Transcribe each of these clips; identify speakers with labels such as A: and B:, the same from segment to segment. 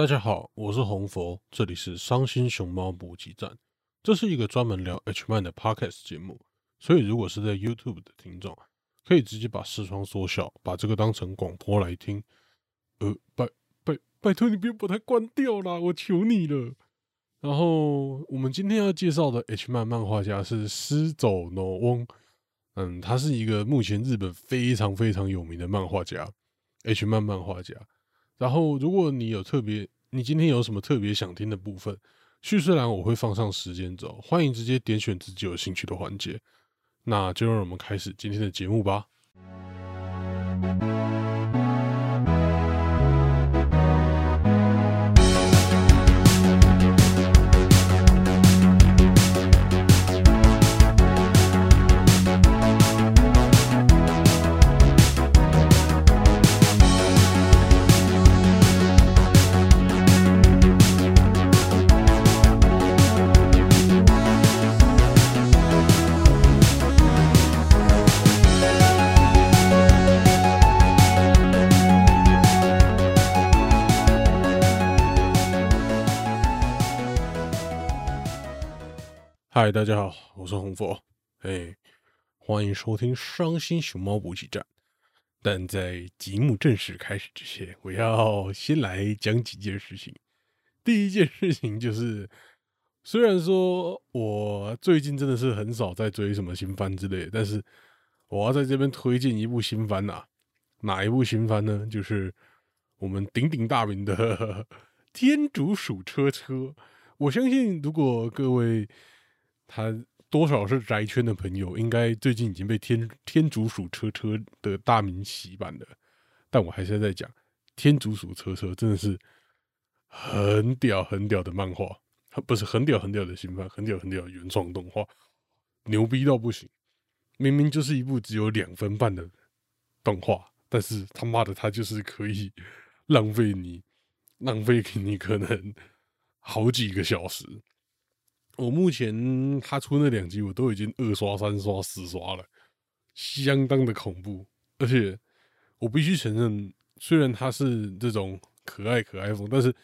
A: 大家好，我是红佛，这里是伤心熊猫补给站。这是一个专门聊 H 漫的 Podcast 节目，所以如果是在 YouTube 的听众，可以直接把视窗缩小，把这个当成广播来听。呃，拜拜拜托你别把它关掉啦，我求你了。然后我们今天要介绍的 H 漫漫画家是狮走诺翁，嗯，他是一个目前日本非常非常有名的漫画家，H 漫漫画家。然后，如果你有特别，你今天有什么特别想听的部分，叙事栏我会放上时间轴，欢迎直接点选自己有兴趣的环节。那就让我们开始今天的节目吧。嗨，大家好，我是红佛，哎，欢迎收听伤心熊猫补给站。但在节目正式开始之前，我要先来讲几件事情。第一件事情就是，虽然说我最近真的是很少在追什么新番之类，但是我要在这边推荐一部新番呐。哪一部新番呢？就是我们鼎鼎大名的《天竺鼠车车》。我相信，如果各位他多少是宅圈的朋友，应该最近已经被天天竺鼠车车的大名洗版了。但我还是在讲天竺鼠车车，真的是很屌很屌的漫画，不是很屌很屌的新番，很屌很屌的原创动画，牛逼到不行。明明就是一部只有两分半的动画，但是他妈的，他就是可以浪费你，浪费给你可能好几个小时。我目前他出那两集，我都已经二刷、三刷、四刷了，相当的恐怖。而且我必须承认，虽然他是这种可爱可爱风，但是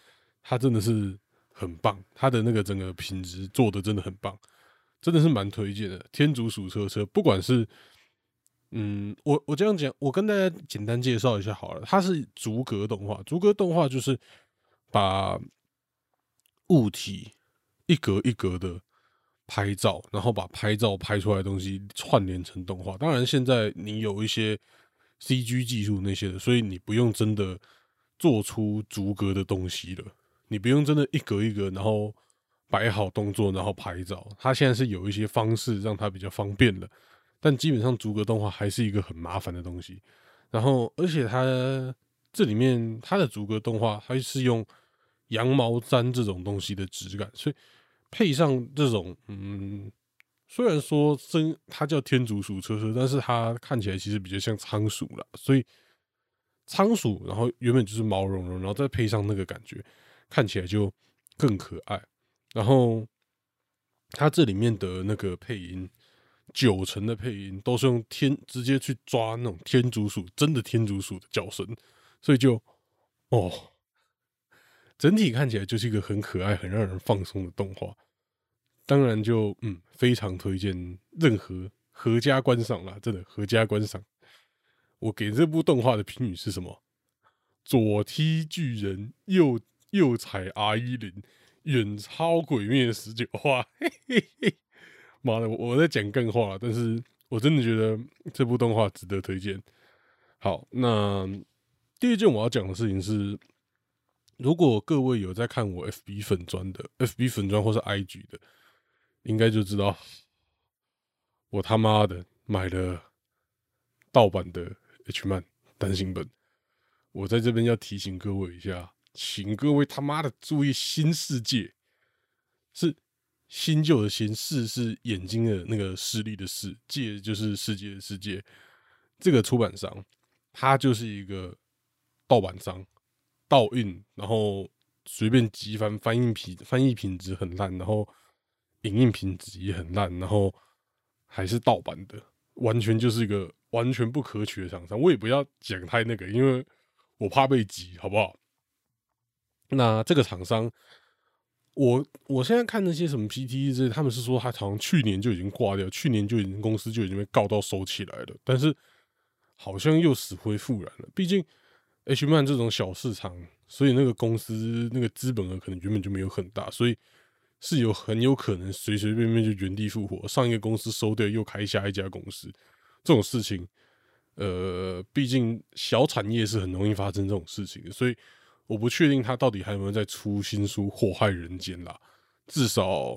A: 他真的是很棒，他的那个整个品质做的真的很棒，真的是蛮推荐的。天竺鼠车车，不管是嗯，我我这样讲，我跟大家简单介绍一下好了，它是逐格动画，逐格动画就是把物体。一格一格的拍照，然后把拍照拍出来的东西串联成动画。当然，现在你有一些 CG 技术那些的，所以你不用真的做出逐格的东西了。你不用真的一格一格，然后摆好动作，然后拍照。它现在是有一些方式让它比较方便了，但基本上逐格动画还是一个很麻烦的东西。然后，而且它这里面它的逐格动画还是用羊毛毡这种东西的质感，所以。配上这种，嗯，虽然说真它叫天竺鼠车车，但是它看起来其实比较像仓鼠了，所以仓鼠，然后原本就是毛茸茸，然后再配上那个感觉，看起来就更可爱。然后它这里面的那个配音，九成的配音都是用天直接去抓那种天竺鼠，真的天竺鼠的叫声，所以就哦。整体看起来就是一个很可爱、很让人放松的动画，当然就嗯非常推荐任何合家观赏啦，真的合家观赏。我给这部动画的评语是什么？左踢巨人，右右踩 R 一零，远超鬼灭十九话。嘿嘿嘿，妈的，我在讲更话，但是我真的觉得这部动画值得推荐。好，那第二件我要讲的事情是。如果各位有在看我 FB 粉砖的 FB 粉砖或是 IG 的，应该就知道我他妈的买了盗版的 H 漫单行本。我在这边要提醒各位一下，请各位他妈的注意，新世界是新旧的新视是眼睛的那个视力的视界，就是世界的世界。这个出版商，它就是一个盗版商。盗印，然后随便集翻，翻译品翻译品质很烂，然后影印品质也很烂，然后还是盗版的，完全就是一个完全不可取的厂商。我也不要讲太那个，因为我怕被挤，好不好？那这个厂商，我我现在看那些什么 PT 这，他们是说他好像去年就已经挂掉，去年就已经公司就已经被告到收起来了，但是好像又死灰复燃了。毕竟 H man 这种小市场，所以那个公司那个资本额可能原本就没有很大，所以是有很有可能随随便便就原地复活，上一个公司收掉又开下一家公司，这种事情，呃，毕竟小产业是很容易发生这种事情，所以。我不确定他到底还有没有在出新书祸害人间啦，至少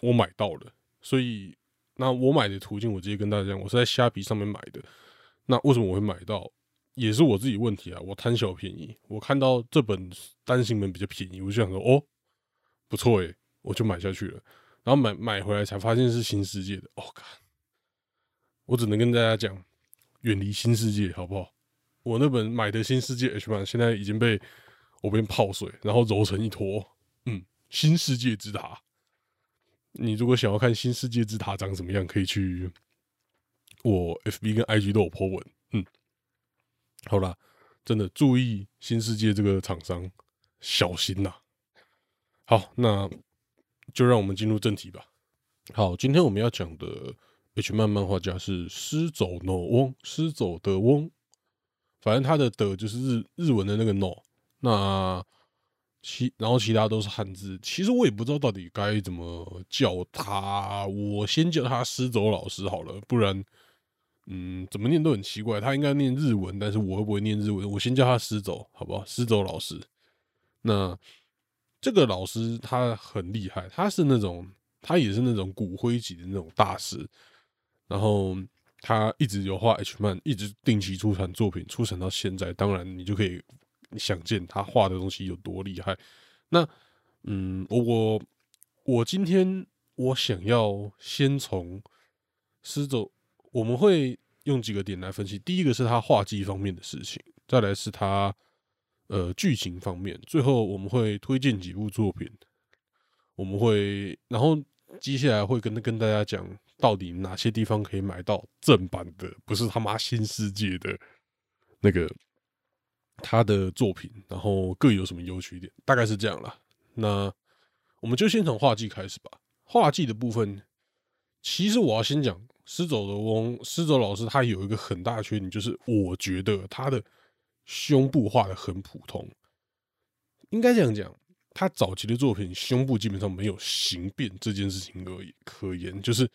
A: 我买到了，所以那我买的途径我直接跟大家讲，我是在虾皮上面买的。那为什么我会买到？也是我自己问题啊，我贪小便宜，我看到这本单行本比较便宜，我就想说哦，不错诶，我就买下去了。然后买买回来才发现是新世界的，哦靠！我只能跟大家讲，远离新世界好不好？我那本买的新世界 H 版现在已经被。我边泡水，然后揉成一坨，嗯，新世界之塔。你如果想要看新世界之塔长什么样，可以去我 FB 跟 IG 都有 po 文，好啦，真的注意新世界这个厂商，小心呐。好，那就让我们进入正题吧。好，今天我们要讲的 H 漫漫画家是失走 No 翁，失走的翁，反正他的的就是日日文的那个 No。那其然后其他都是汉字，其实我也不知道到底该怎么叫他，我先叫他失走老师好了，不然，嗯，怎么念都很奇怪。他应该念日文，但是我会不会念日文？我先叫他失走，好不好？失走老师。那这个老师他很厉害，他是那种他也是那种骨灰级的那种大师，然后他一直有画 H 漫，一直定期出产作品，出产到现在，当然你就可以。想见他画的东西有多厉害？那，嗯，我我今天我想要先从师走，我们会用几个点来分析。第一个是他画技方面的事情，再来是他呃剧情方面，最后我们会推荐几部作品，我们会然后接下来会跟跟大家讲到底哪些地方可以买到正版的，不是他妈新世界的那个。他的作品，然后各有什么优缺点，大概是这样啦。那我们就先从画技开始吧。画技的部分，其实我要先讲失走的翁，失走老师他有一个很大的缺点，就是我觉得他的胸部画的很普通。应该这样讲，他早期的作品胸部基本上没有形变这件事情而可言，就是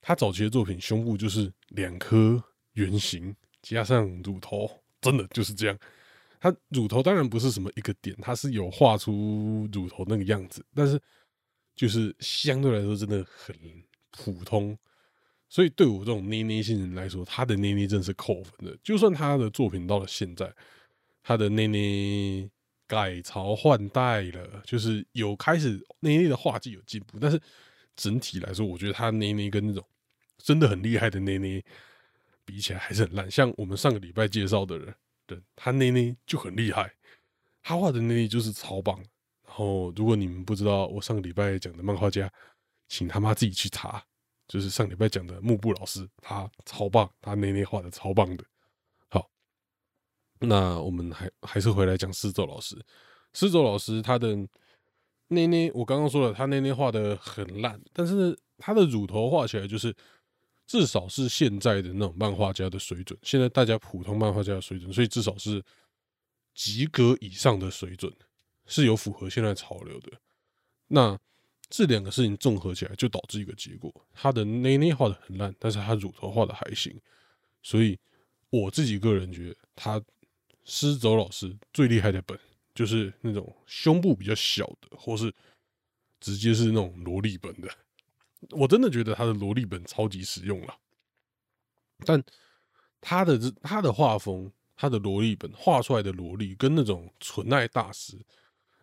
A: 他早期的作品胸部就是两颗圆形加上乳头，真的就是这样。他乳头当然不是什么一个点，它是有画出乳头那个样子，但是就是相对来说真的很普通，所以对我这种捏捏性人来说，他的捏捏真是扣分的。就算他的作品到了现在，他的捏捏改朝换代了，就是有开始捏捏的画技有进步，但是整体来说，我觉得他捏捏跟那种真的很厉害的捏捏比起来还是很烂。像我们上个礼拜介绍的人。对他捏捏就很厉害，他画的内内就是超棒。然后，如果你们不知道我上个礼拜讲的漫画家，请他妈自己去查。就是上礼拜讲的幕布老师，他超棒，他内内画的超棒的。好，那我们还还是回来讲施走老师。施走老师他的内内，我刚刚说了，他内内画的很烂，但是他的乳头画起来就是。至少是现在的那种漫画家的水准，现在大家普通漫画家的水准，所以至少是及格以上的水准，是有符合现在潮流的。那这两个事情综合起来，就导致一个结果：他的内内画的很烂，但是他乳头画的还行。所以我自己个人觉得，他施走老师最厉害的本，就是那种胸部比较小的，或是直接是那种萝莉本的。我真的觉得他的萝莉本超级实用了，但他的他的画风，他的萝莉本画出来的萝莉跟那种纯爱大师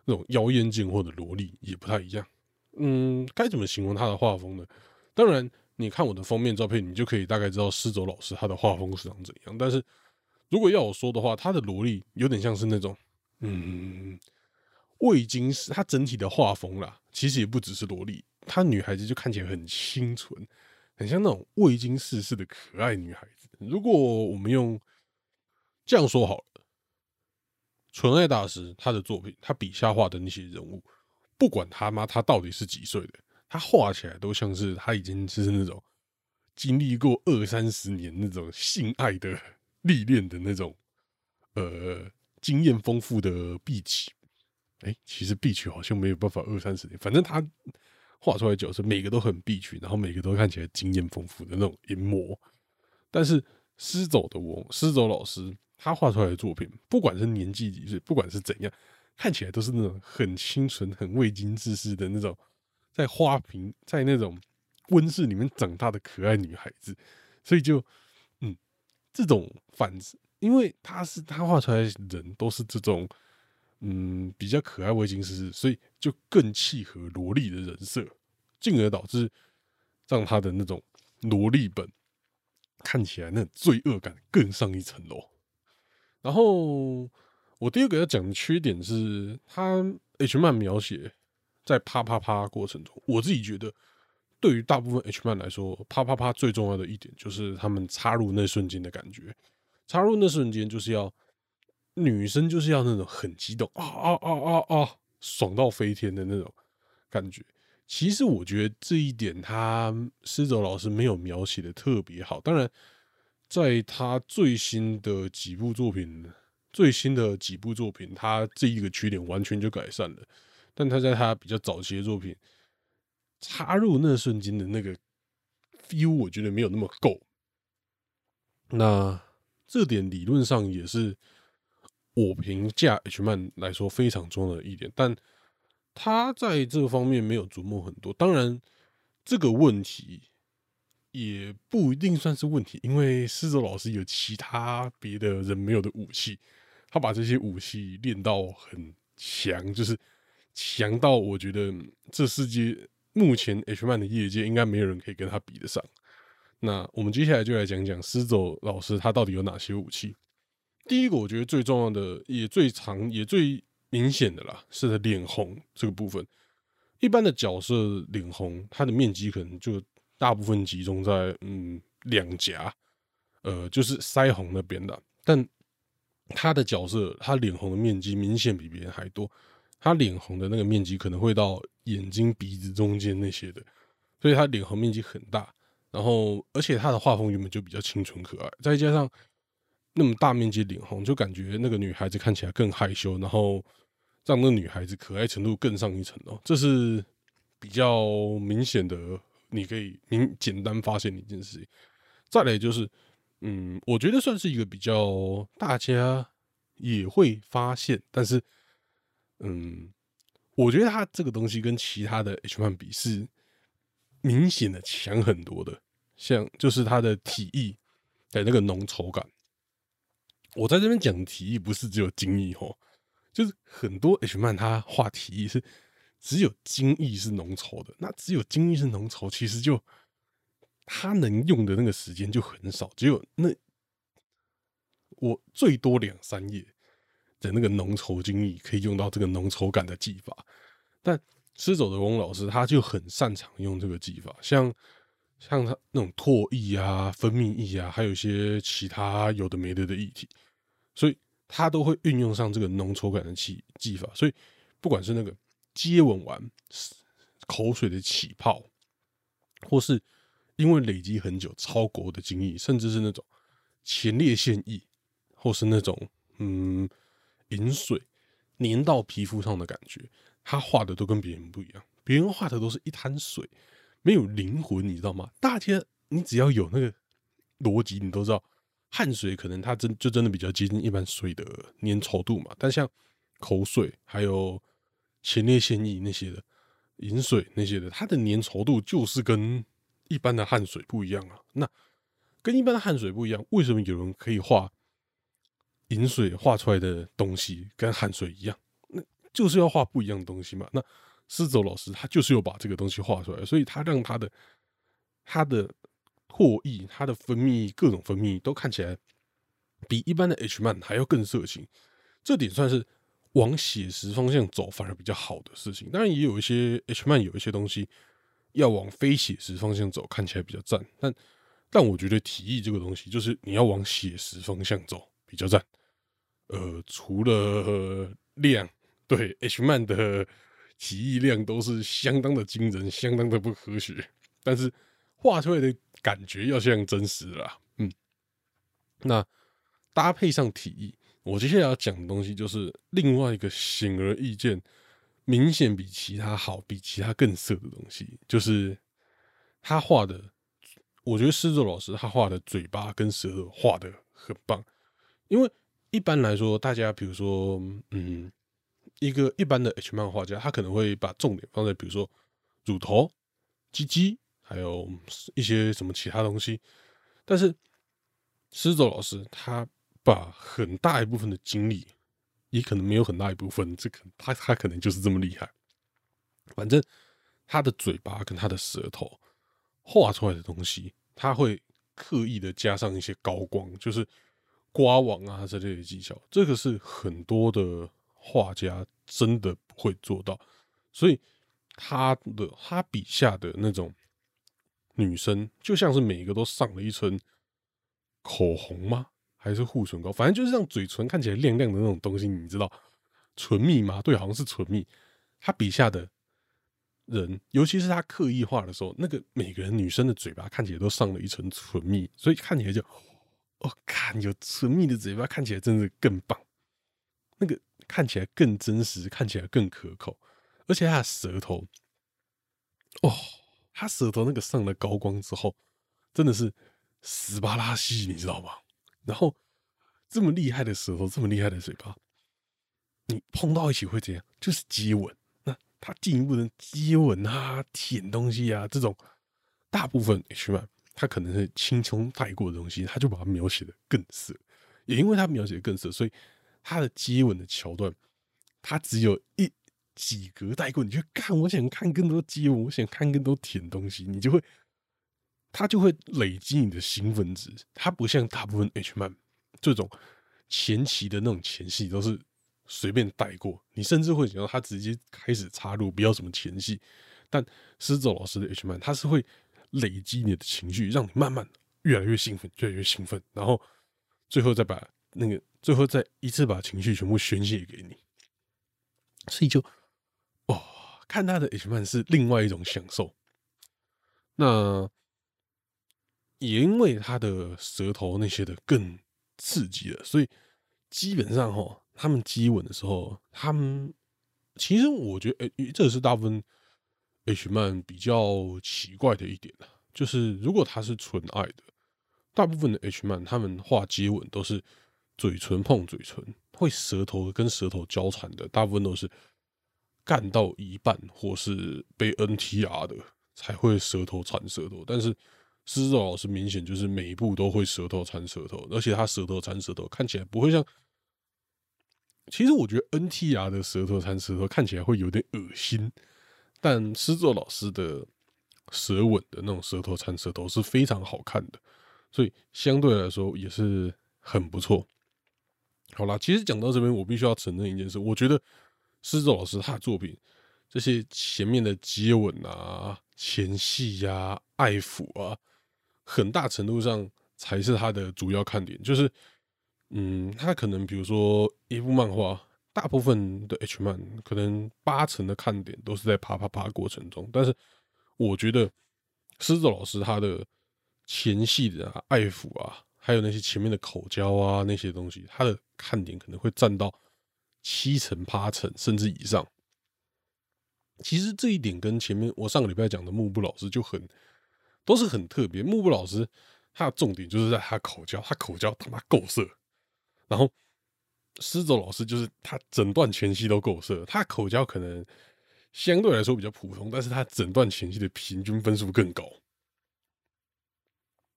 A: 那种妖艳贱货的萝莉也不太一样。嗯，该怎么形容他的画风呢？当然，你看我的封面照片，你就可以大概知道施走老师他的画风是长怎样。但是如果要我说的话，他的萝莉有点像是那种嗯未经世，他整体的画风啦，其实也不只是萝莉。她女孩子就看起来很清纯，很像那种未经世事的可爱女孩子。如果我们用这样说好了，纯爱大师他的作品，他笔下画的那些人物，不管他妈他到底是几岁的，他画起来都像是他已经是那种经历过二三十年那种性爱的历练的那种呃经验丰富的碧奇。哎，其实碧琪好像没有办法二三十年，反正他画出来角色每个都很碧曲，然后每个都看起来经验丰富的那种淫魔。但是狮走的我，狮走老师他画出来的作品，不管是年纪几岁，不管是怎样，看起来都是那种很清纯、很未经世事的那种，在花瓶在那种温室里面长大的可爱女孩子。所以就嗯，这种反，因为他是他画出来人都是这种。嗯，比较可爱、未经世事，所以就更契合萝莉的人设，进而导致让他的那种萝莉本看起来那罪恶感更上一层楼。然后我第二个要讲的缺点是，他 H 漫描写在啪啪啪过程中，我自己觉得对于大部分 H 漫来说，啪啪啪最重要的一点就是他们插入那瞬间的感觉，插入那瞬间就是要。女生就是要那种很激动啊啊啊啊啊，爽到飞天的那种感觉。其实我觉得这一点，他施哲老师没有描写的特别好。当然，在他最新的几部作品，最新的几部作品，他这一个缺点完全就改善了。但他在他比较早期的作品插入那瞬间的那个 feel，我觉得没有那么够。那这点理论上也是。我评价 H 漫来说非常重要的一点，但他在这方面没有琢磨很多。当然，这个问题也不一定算是问题，因为狮子老师有其他别的人没有的武器，他把这些武器练到很强，就是强到我觉得这世界目前 H 漫的业界应该没有人可以跟他比得上。那我们接下来就来讲讲狮走老师他到底有哪些武器。第一个，我觉得最重要的，也最长，也最明显的啦，是他脸红这个部分。一般的角色脸红，它的面积可能就大部分集中在嗯两颊，呃，就是腮红那边的。但他的角色，他脸红的面积明显比别人还多。他脸红的那个面积可能会到眼睛、鼻子中间那些的，所以他脸红面积很大。然后，而且他的画风原本就比较清纯可爱，再加上。那么大面积脸红，就感觉那个女孩子看起来更害羞，然后让那女孩子可爱程度更上一层楼，这是比较明显的，你可以明简单发现的一件事情。再来就是，嗯，我觉得算是一个比较大家也会发现，但是，嗯，我觉得他这个东西跟其他的 H 漫比是明显的强很多的，像就是他的体液的那个浓稠感。我在这边讲提议，不是只有精益哦，就是很多 H 漫他画提议是只有精益是浓稠的，那只有精益是浓稠，其实就他能用的那个时间就很少，只有那我最多两三页的那个浓稠精益可以用到这个浓稠感的技法，但失走的翁老师他就很擅长用这个技法，像。像他那种唾液啊、分泌液啊，还有一些其他有的没的的液体，所以他都会运用上这个浓稠感的技技法。所以不管是那个接吻完口水的起泡，或是因为累积很久超国的精液，甚至是那种前列腺液，或是那种嗯饮水粘到皮肤上的感觉，他画的都跟别人不一样。别人画的都是一滩水。没有灵魂，你知道吗？大家，你只要有那个逻辑，你都知道，汗水可能它真就真的比较接近一般水的粘稠度嘛。但像口水还有前列腺液那些的饮水那些的，它的粘稠度就是跟一般的汗水不一样啊。那跟一般的汗水不一样，为什么有人可以画饮水画出来的东西跟汗水一样？那就是要画不一样的东西嘛。那施走老师他就是有把这个东西画出来，所以他让他的他的唾液、他的分泌各种分泌都看起来比一般的 H 漫还要更色情，这点算是往写实方向走反而比较好的事情。当然也有一些 H 漫有一些东西要往非写实方向走，看起来比较赞。但但我觉得提议这个东西就是你要往写实方向走比较赞。呃，除了量，对 H man 的提议量都是相当的惊人，相当的不科学，但是画出来的感觉要像真实啦。嗯，那搭配上体意，我接下来要讲的东西就是另外一个显而易见、明显比其他好、比其他更色的东西，就是他画的。我觉得狮子老师他画的嘴巴跟舌头画的很棒，因为一般来说，大家比如说，嗯，一个一般的 H 漫画家，他可能会把重点放在比如说乳头、鸡鸡，还有一些什么其他东西，但是狮子老师他把很大一部分的精力，也可能没有很大一部分，这可他他可能就是这么厉害，反正他的嘴巴跟他的舌头。画出来的东西，他会刻意的加上一些高光，就是刮网啊之类的技巧。这个是很多的画家真的不会做到，所以他的他笔下的那种女生，就像是每一个都上了一层口红吗？还是护唇膏？反正就是让嘴唇看起来亮亮的那种东西，你知道唇蜜吗？对，好像是唇蜜。他笔下的。人，尤其是他刻意画的时候，那个每个人女生的嘴巴看起来都上了一层唇蜜，所以看起来就，哦，看有唇蜜的嘴巴看起来真的更棒，那个看起来更真实，看起来更可口，而且他的舌头，哦，他舌头那个上了高光之后，真的是死巴拉西，你知道吗？然后这么厉害的舌头，这么厉害的嘴巴，你碰到一起会怎样？就是接吻。那他进一步的接吻啊、舔东西啊，这种大部分 H 漫他可能是轻松带过的东西，他就把它描写的更色。也因为他描写的更色，所以他的接吻的桥段，他只有一几格带过。你就看，我想看更多接吻，我想看更多舔东西，你就会，他就会累积你的兴奋值。他不像大部分 H 漫这种前期的那种前戏都是。随便带过，你甚至会想到他直接开始插入，不要什么前戏。但狮子老师的 H 漫，他是会累积你的情绪，让你慢慢越来越兴奋，越来越兴奋，然后最后再把那个最后再一次把情绪全部宣泄给你。所以就哦，看他的 H 漫是另外一种享受。那也因为他的舌头那些的更刺激了，所以基本上哈。他们接吻的时候，他们其实我觉得，哎，这是大部分 H man 比较奇怪的一点就是如果他是纯爱的，大部分的 H man 他们画接吻都是嘴唇碰嘴唇，会舌头跟舌头交缠的，大部分都是干到一半或是被 NTR 的才会舌头缠舌头，但是狮子老师明显就是每一步都会舌头缠舌头，而且他舌头缠舌头看起来不会像。其实我觉得 NTR 的舌头缠舌头看起来会有点恶心，但狮作老师的舌吻的那种舌头缠舌头是非常好看的，所以相对来说也是很不错。好啦，其实讲到这边，我必须要承认一件事，我觉得狮子老师他的作品这些前面的接吻啊、前戏呀、爱抚啊，很大程度上才是他的主要看点，就是。嗯，他可能比如说一部漫画，大部分的 H 漫可能八成的看点都是在啪啪啪过程中，但是我觉得狮子老师他的前戏的啊、爱抚啊，还有那些前面的口交啊那些东西，他的看点可能会占到七成八成甚至以上。其实这一点跟前面我上个礼拜讲的幕布老师就很都是很特别。木布老师他的重点就是在他口交，他口交他妈够色。然后，狮子老师就是他整段前期都够色，他口交可能相对来说比较普通，但是他整段前期的平均分数更高。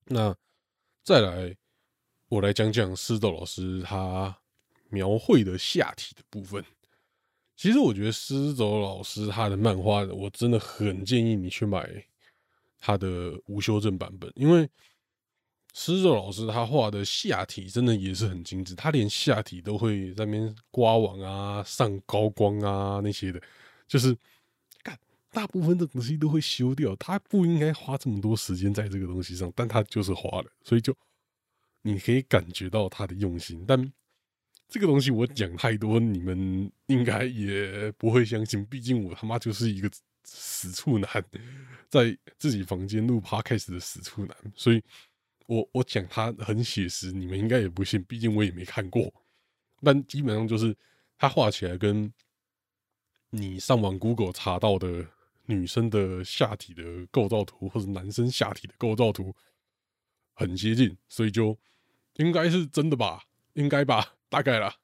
A: 那再来，我来讲讲狮子老师他描绘的下体的部分。其实我觉得狮子老师他的漫画，我真的很建议你去买他的无修正版本，因为。狮子老师他画的下体真的也是很精致，他连下体都会在那边刮网啊、上高光啊那些的，就是看大部分的东西都会修掉，他不应该花这么多时间在这个东西上，但他就是花了，所以就你可以感觉到他的用心。但这个东西我讲太多，你们应该也不会相信。毕竟我他妈就是一个死处男，在自己房间录 podcast 的死处男，所以我我讲他很写实，你们应该也不信。毕竟我也没看过，但基本上就是他画起来跟你上网 Google 查到的女生的下体的构造图，或者男生下体的构造图很接近，所以就应该是真的吧？应该吧？大概啦，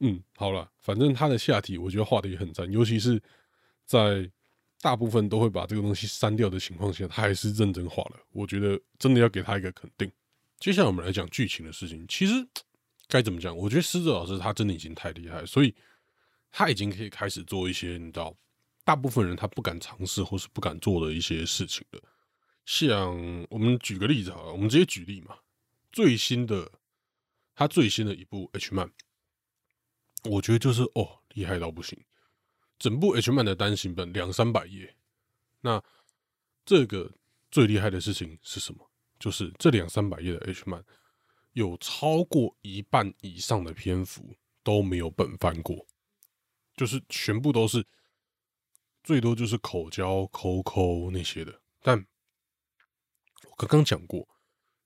A: 嗯，好了，反正他的下体我觉得画的也很赞，尤其是在大部分都会把这个东西删掉的情况下，他还是认真画了。我觉得真的要给他一个肯定。接下来我们来讲剧情的事情，其实该怎么讲？我觉得狮子老师他真的已经太厉害，所以他已经可以开始做一些你知道，大部分人他不敢尝试或是不敢做的一些事情了。像我们举个例子好了，我们直接举例嘛，最新的。他最新的一部 H 漫，我觉得就是哦，厉害到不行。整部 H 漫的单行本两三百页，那这个最厉害的事情是什么？就是这两三百页的 H 漫，有超过一半以上的篇幅都没有本翻过，就是全部都是最多就是口交、抠抠那些的。但我刚刚讲过，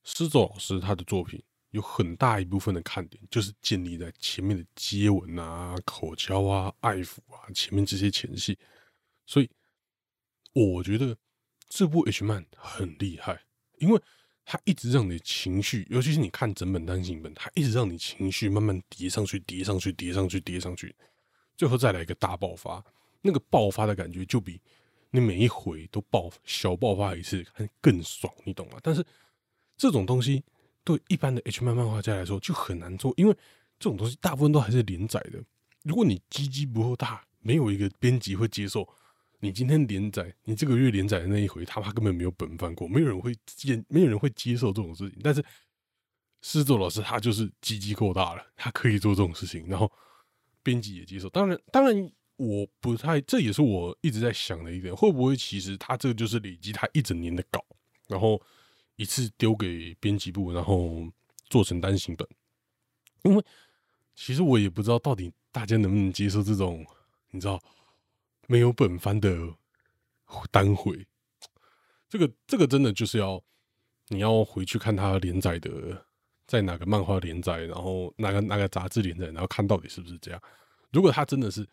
A: 狮子老师他的作品。有很大一部分的看点就是建立在前面的接吻啊、口交啊、爱抚啊前面这些前戏，所以我觉得这部 H 漫很厉害，因为它一直让你情绪，尤其是你看整本单行本，它一直让你情绪慢慢叠上去、叠上去、叠上去、叠上去，最后再来一个大爆发，那个爆发的感觉就比你每一回都爆小爆发一次更爽，你懂吗？但是这种东西。对一般的 H 漫漫画家来说就很难做，因为这种东西大部分都还是连载的。如果你鸡鸡不够大，没有一个编辑会接受你今天连载，你这个月连载的那一回，他妈根本没有本番过，没有人会接，没有人会接受这种事情。但是狮子老师他就是鸡鸡够大了，他可以做这种事情，然后编辑也接受。当然，当然我不太，这也是我一直在想的一点，会不会其实他这个就是累积他一整年的稿，然后。一次丢给编辑部，然后做成单行本。因为其实我也不知道到底大家能不能接受这种，你知道没有本番的单回。这个这个真的就是要你要回去看他连载的，在哪个漫画连载，然后哪个哪个杂志连载，然后看到底是不是这样。如果他真的是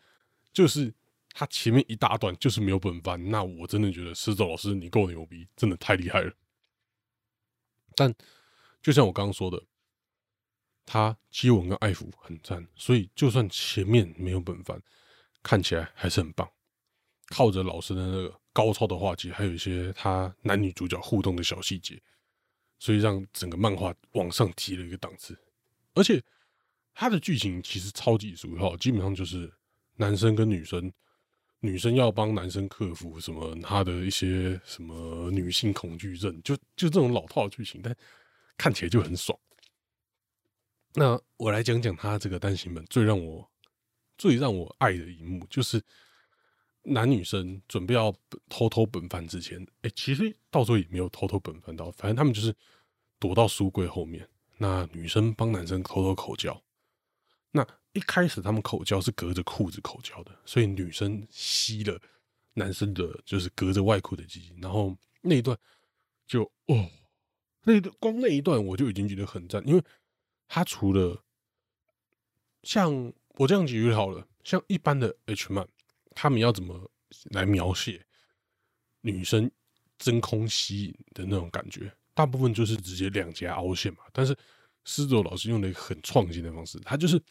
A: 就是他前面一大段就是没有本番，那我真的觉得施周老师你够牛逼，真的太厉害了。但就像我刚刚说的，他接吻跟爱抚很赞，所以就算前面没有本番，看起来还是很棒。靠着老师的那个高超的画技，还有一些他男女主角互动的小细节，所以让整个漫画往上提了一个档次。而且他的剧情其实超级俗套，基本上就是男生跟女生。女生要帮男生克服什么？他的一些什么女性恐惧症，就就这种老套的剧情，但看起来就很爽。那我来讲讲他这个单行本最让我最让我爱的一幕，就是男女生准备要偷偷本番之前，哎，其实到时候也没有偷偷本番到，反正他们就是躲到书柜后面，那女生帮男生偷偷口交，那。一开始他们口交是隔着裤子口交的，所以女生吸了男生的，就是隔着外裤的鸡鸡，然后那一段就哦，那一段光那一段我就已经觉得很赞，因为他除了像我这样举例好了，像一般的 H 漫，他们要怎么来描写女生真空吸引的那种感觉，大部分就是直接两颊凹陷嘛，但是狮子老师用了一个很创新的方式，他就是。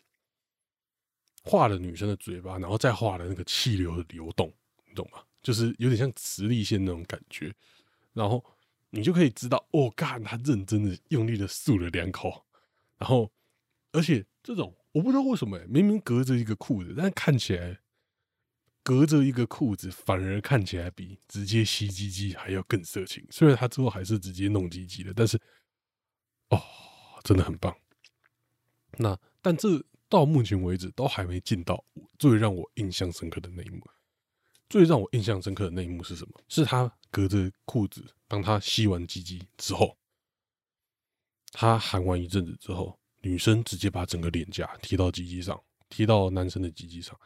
A: 画了女生的嘴巴，然后再画了那个气流的流动，你懂吗？就是有点像磁力线那种感觉，然后你就可以知道，哦，干，他认真的用力的漱了两口，然后，而且这种我不知道为什么，明明隔着一个裤子，但看起来隔着一个裤子反而看起来比直接吸鸡鸡还要更色情。虽然他最后还是直接弄鸡鸡的，但是，哦，真的很棒。那但这。到目前为止都还没进到最让我印象深刻的那一幕。最让我印象深刻的那一幕是什么？是他隔着裤子帮他吸完鸡鸡之后，他喊完一阵子之后，女生直接把整个脸颊贴到鸡鸡上，贴到男生的鸡鸡上，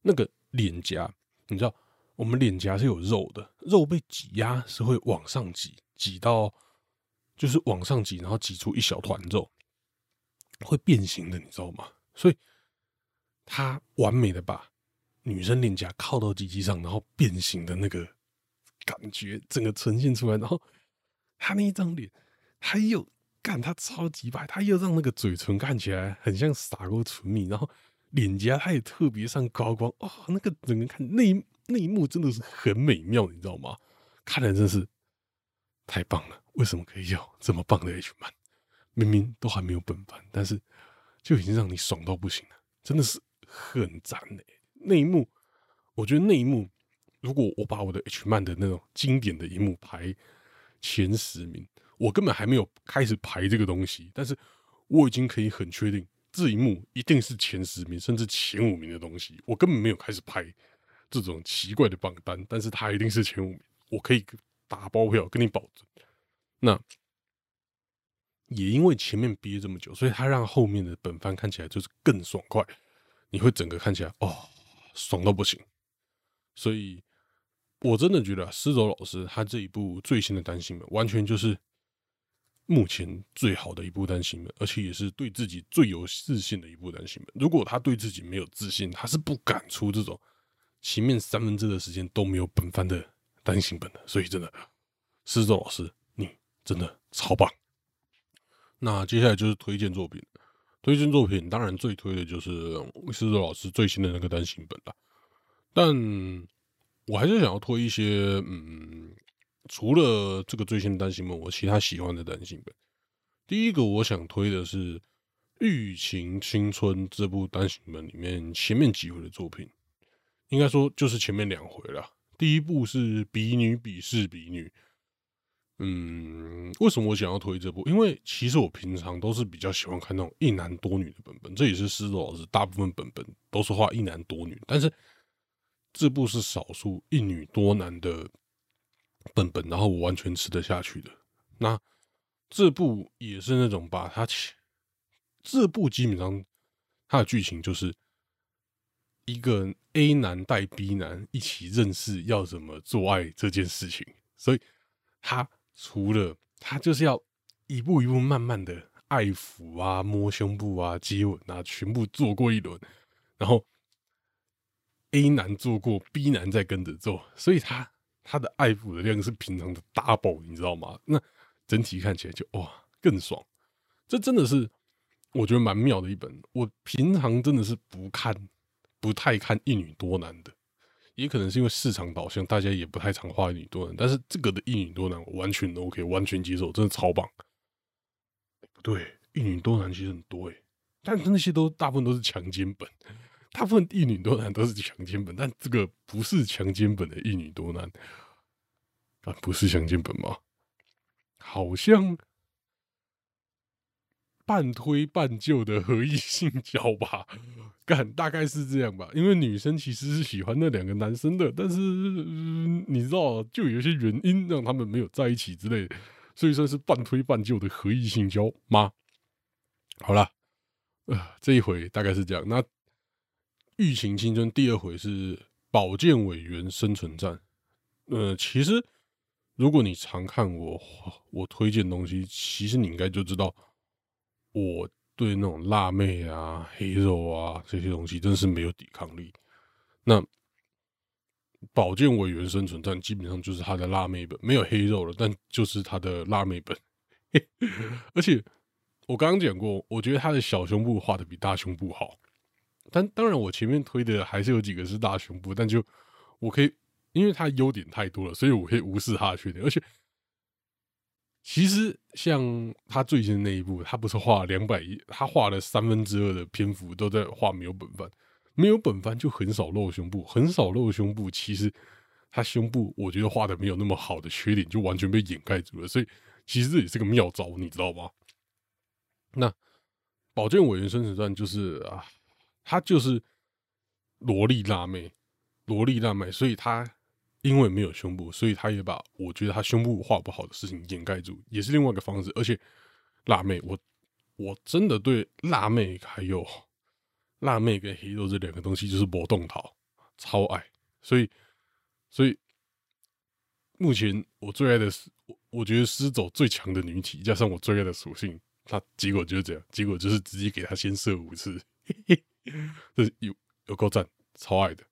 A: 那个脸颊，你知道，我们脸颊是有肉的，肉被挤压是会往上挤，挤到就是往上挤，然后挤出一小团肉，会变形的，你知道吗？所以他完美的把女生脸颊靠到机器上，然后变形的那个感觉，整个呈现出来，然后他那一张脸，他又。干他超级白，他又让那个嘴唇看起来很像撒过唇蜜，然后脸颊他也特别上高光，哦，那个整个看那那一幕真的是很美妙，你知道吗？看来真是太棒了。为什么可以有这么棒的 H man？明明都还没有本番，但是就已经让你爽到不行了，真的是很赞嘞。那一幕，我觉得那一幕，如果我把我的 H man 的那种经典的一幕排前十名。我根本还没有开始排这个东西，但是我已经可以很确定这一幕一定是前十名甚至前五名的东西。我根本没有开始排这种奇怪的榜单，但是它一定是前五名，我可以打包票跟你保证。那也因为前面憋这么久，所以他让后面的本番看起来就是更爽快，你会整个看起来哦，爽到不行。所以我真的觉得施走老师他这一部最新的单行本完全就是。目前最好的一部单行本，而且也是对自己最有自信的一部单行本。如果他对自己没有自信，他是不敢出这种前面三分之的时间都没有本番的单行本的。所以，真的，施周老师，你真的超棒。那接下来就是推荐作品，推荐作品当然最推的就是施周老师最新的那个单行本了。但我还是想要推一些，嗯。除了这个最新的单行本，我其他喜欢的单行本，第一个我想推的是《欲情青春》这部单行本里面前面几回的作品，应该说就是前面两回了。第一部是比女比试比女，嗯，为什么我想要推这部？因为其实我平常都是比较喜欢看那种一男多女的本本，这也是狮子老师大部分本本都是画一男多女，但是这部是少数一女多男的。本本，然后我完全吃得下去的。那这部也是那种把它，这部基本上它的剧情就是一个 A 男带 B 男一起认识要怎么做爱这件事情，所以他除了他就是要一步一步慢慢的爱抚啊、摸胸部啊、接吻啊，全部做过一轮，然后 A 男做过，B 男再跟着做，所以他。他的爱抚的量是平常的 double，你知道吗？那整体看起来就哇更爽，这真的是我觉得蛮妙的一本。我平常真的是不看，不太看一女多男的，也可能是因为市场导向，大家也不太常画一女多男。但是这个的一女多男我完全 OK，完全接受，真的超棒。不对，一女多男其实很多诶，但是那些都大部分都是强奸本。大部分一女多男都是强奸本，但这个不是强奸本的一女多男，啊，不是强奸本吗？好像半推半就的合意性交吧，干大概是这样吧。因为女生其实是喜欢那两个男生的，但是你知道，就有一些原因让他们没有在一起之类，所以算是半推半就的合意性交吗？好了，呃，这一回大概是这样。那。《欲情青春》第二回是保健委员生存战。呃，其实如果你常看我我推荐东西，其实你应该就知道，我对那种辣妹啊、黑肉啊这些东西真是没有抵抗力。那保健委员生存战基本上就是他的辣妹本，没有黑肉了，但就是他的辣妹本。而且我刚刚讲过，我觉得他的小胸部画的比大胸部好。但当然，我前面推的还是有几个是大胸部，但就我可以，因为它优点太多了，所以我可以无视它的缺点。而且，其实像他最新的那一部，他不是画两百亿，他画了三分之二的篇幅都在画没有本番，没有本番就很少露胸部，很少露胸部。其实他胸部我觉得画的没有那么好的缺点就完全被掩盖住了，所以其实这也是个妙招，你知道吗？那保健委员生存战就是啊。他就是萝莉辣妹，萝莉辣妹，所以她因为没有胸部，所以他也把我觉得他胸部画不好的事情掩盖住，也是另外一个方式。而且辣妹，我我真的对辣妹还有辣妹跟黑豆这两个东西就是波动桃超爱，所以所以目前我最爱的是我我觉得狮走最强的女体，加上我最爱的属性，他结果就是这样，结果就是直接给他先射五次，这有有够赞，超爱的。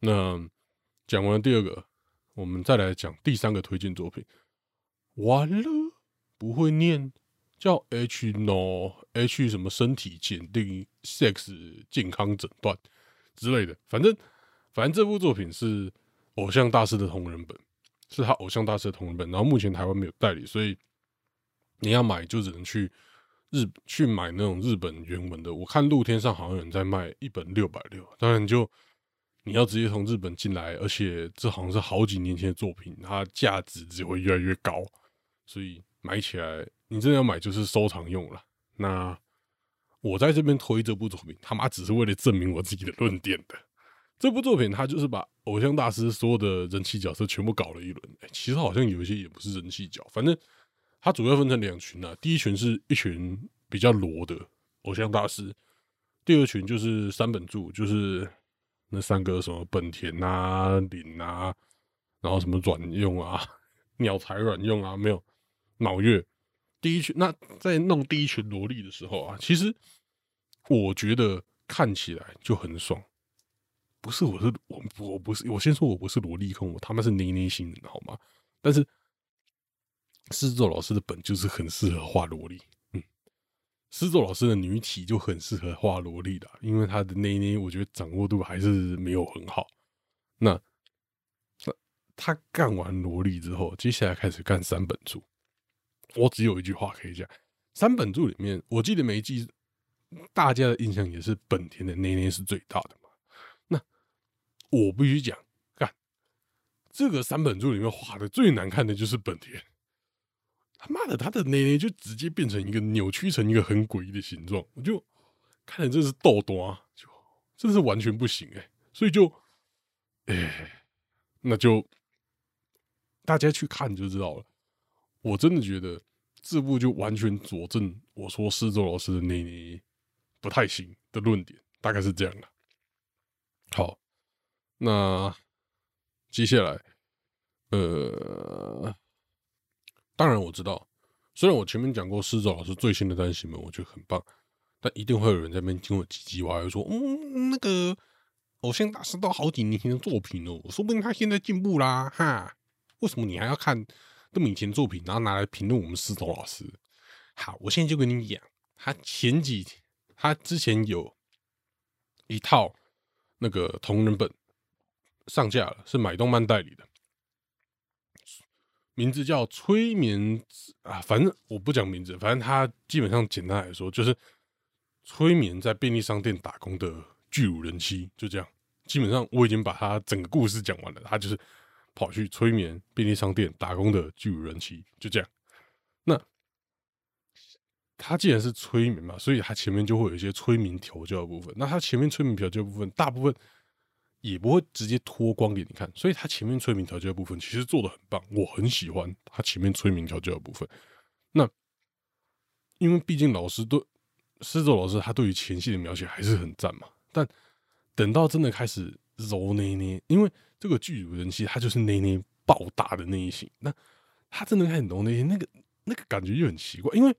A: 那讲完第二个，我们再来讲第三个推荐作品。完了，不会念，叫 H no H 什么身体鉴定 sex 健康诊断之类的，反正反正这部作品是偶像大师的同人本，是他偶像大师的同人本，然后目前台湾没有代理，所以你要买就只能去日去买那种日本原文的。我看露天上好像有人在卖一本六百六，当然就你要直接从日本进来，而且这好像是好几年前的作品，它价值只会越来越高。所以买起来，你真的要买就是收藏用了。那我在这边推这部作品，他妈只是为了证明我自己的论点的。这部作品他就是把偶像大师所有的人气角色全部搞了一轮。其实好像有一些也不是人气角，反正它主要分成两群啊。第一群是一群比较罗的偶像大师，第二群就是三本柱，就是那三个什么本田啊、领啊，然后什么软用啊、鸟才软用啊，没有。脑月第一群，那在弄第一群萝莉的时候啊，其实我觉得看起来就很爽。不是，我是我我不是，我先说我不是萝莉控，我他妈是捏捏型人，好吗？但是狮子座老师的本就是很适合画萝莉，狮子老师的女体就很适合画萝莉的，因为他的捏捏，我觉得掌握度还是没有很好。那那他干完萝莉之后，接下来开始干三本柱。我只有一句话可以讲：三本柱里面，我记得每一季大家的印象也是本田的内内是最大的嘛。那我必须讲，看这个三本柱里面画的最难看的就是本田。他妈的，他的内内就直接变成一个扭曲成一个很诡异的形状，我就看着这是豆多啊，就真是完全不行哎。所以就，哎，那就大家去看就知道了。我真的觉得这部就完全佐证我说施周老师的内内不太行的论点，大概是这样的。好，那接下来，呃，当然我知道，虽然我前面讲过施周老师最新的单行本，我觉得很棒，但一定会有人在那边听我唧唧歪歪说，嗯，那个偶像大师都好几年前的作品哦，说不定他现在进步啦，哈，为什么你还要看？这么以前作品，然后拿来评论我们司徒老师。好，我现在就跟你讲，他前几他之前有一套那个同人本上架了，是买动漫代理的，名字叫《催眠》啊，反正我不讲名字，反正他基本上简单来说就是催眠在便利商店打工的巨乳人妻，就这样。基本上我已经把他整个故事讲完了，他就是。跑去催眠便利商店打工的巨乳人妻，就这样。那他既然是催眠嘛，所以他前面就会有一些催眠调教的部分。那他前面催眠调教部分，大部分也不会直接脱光给你看，所以他前面催眠调教的部分其实做的很棒，我很喜欢他前面催眠调教的部分。那因为毕竟老师对施作老师，他对于前戏的描写还是很赞嘛。但等到真的开始揉捏捏，因为。这个剧组人气，他就是捏捏爆大的那一型，那他真的很懂那些那个那个感觉就很奇怪，因为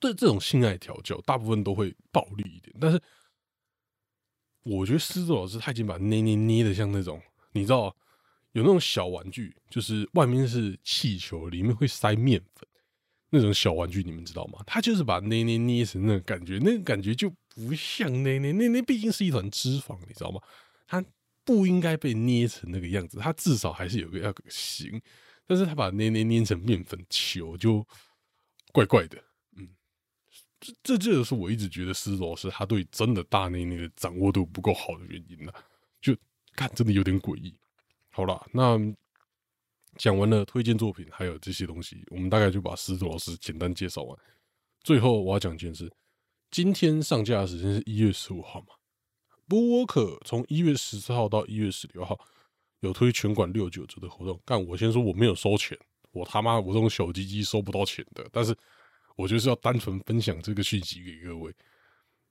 A: 对这种性爱调教，大部分都会暴力一点。但是我觉得狮子老师他已经把捏捏捏的像那种，你知道有那种小玩具，就是外面是气球，里面会塞面粉那种小玩具，你们知道吗？他就是把捏捏捏成那个感觉，那个感觉就不像捏捏捏捏，毕竟是一团脂肪，你知道吗？他。不应该被捏成那个样子，它至少还是有个要形，但是他把捏捏捏成面粉球，就怪怪的。这这就是我一直觉得施老师他对真的大内内的掌握度不够好的原因了。就看真的有点诡异。好了，那讲完了推荐作品，还有这些东西，我们大概就把施老师简单介绍完。最后我要讲一件事，今天上架的时间是一月十五号嘛？波沃克从一月十四号到一月十六号有推全馆六九折的活动，但我先说我没有收钱，我他妈我这种小鸡鸡收不到钱的，但是我就是要单纯分享这个讯息给各位。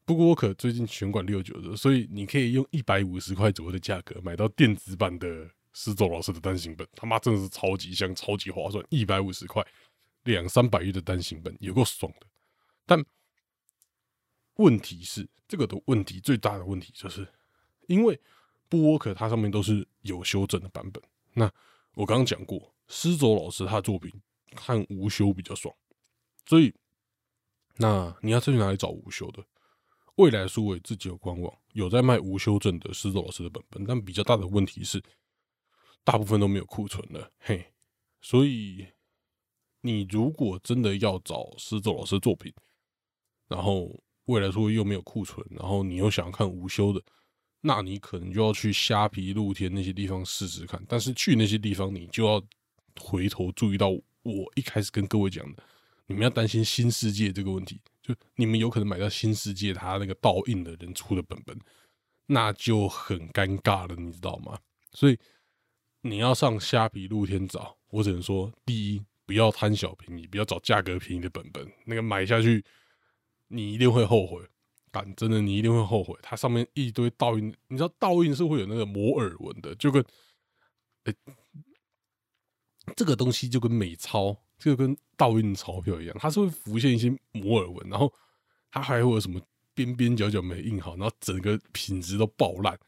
A: 不过我可最近全馆六九折，所以你可以用一百五十块左右的价格买到电子版的施周老师的单行本，他妈真的是超级香、超级划算，一百五十块两三百页的单行本，有够爽的。但问题是，这个的问题最大的问题就是，因为布沃克它上面都是有修正的版本。那我刚刚讲过，施周老师他作品看无修比较爽，所以那你要去哪里找无修的？未来数位自己有官网，有在卖无修正的施周老师的本本，但比较大的问题是，大部分都没有库存了。嘿，所以你如果真的要找施周老师作品，然后未来数位又没有库存，然后你又想要看无修的，那你可能就要去虾皮、露天那些地方试试看。但是去那些地方，你就要回头注意到我一开始跟各位讲的，你们要担心新世界这个问题。就你们有可能买到新世界他那个倒印的人出的本本，那就很尴尬了，你知道吗？所以你要上虾皮露天找，我只能说，第一不要贪小便宜，不要找价格便宜的本本，那个买下去你一定会后悔，敢真的你一定会后悔。它上面一堆倒印，你知道倒印是会有那个摩尔纹的，就跟哎这个东西就跟美钞。就跟倒印钞票一样，它是会浮现一些摩尔纹，然后它还会有什么边边角角没印好，然后整个品质都爆烂。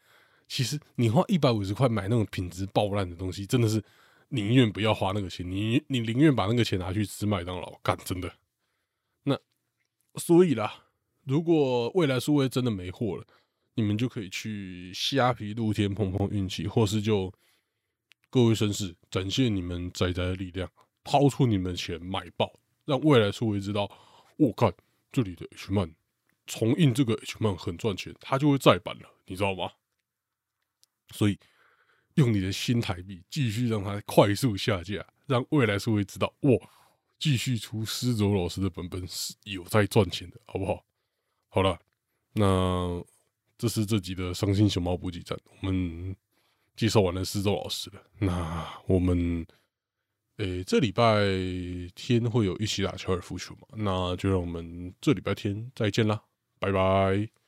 A: 其实你花一百五十块买那种品质爆烂的东西，真的是宁愿不要花那个钱，你你宁愿把那个钱拿去吃麦当劳干，真的。那所以啦，如果未来数位真的没货了，你们就可以去虾皮露天碰碰运气，或是就各位绅士展现你们仔仔的力量。掏出你们的钱买爆，让未来数位知道，我看这里的 H 曼重印这个 H 曼很赚钱，他就会再版了，你知道吗？所以用你的新台币继续让它快速下架，让未来数位知道，哇，继续出施卓老师的本本是有在赚钱的，好不好？好了，那这是这集的伤心熊猫补给站，我们介绍完了施周老师了，那我们。诶，这礼拜天会有一起打高尔夫球嘛？那就让我们这礼拜天再见啦，拜拜。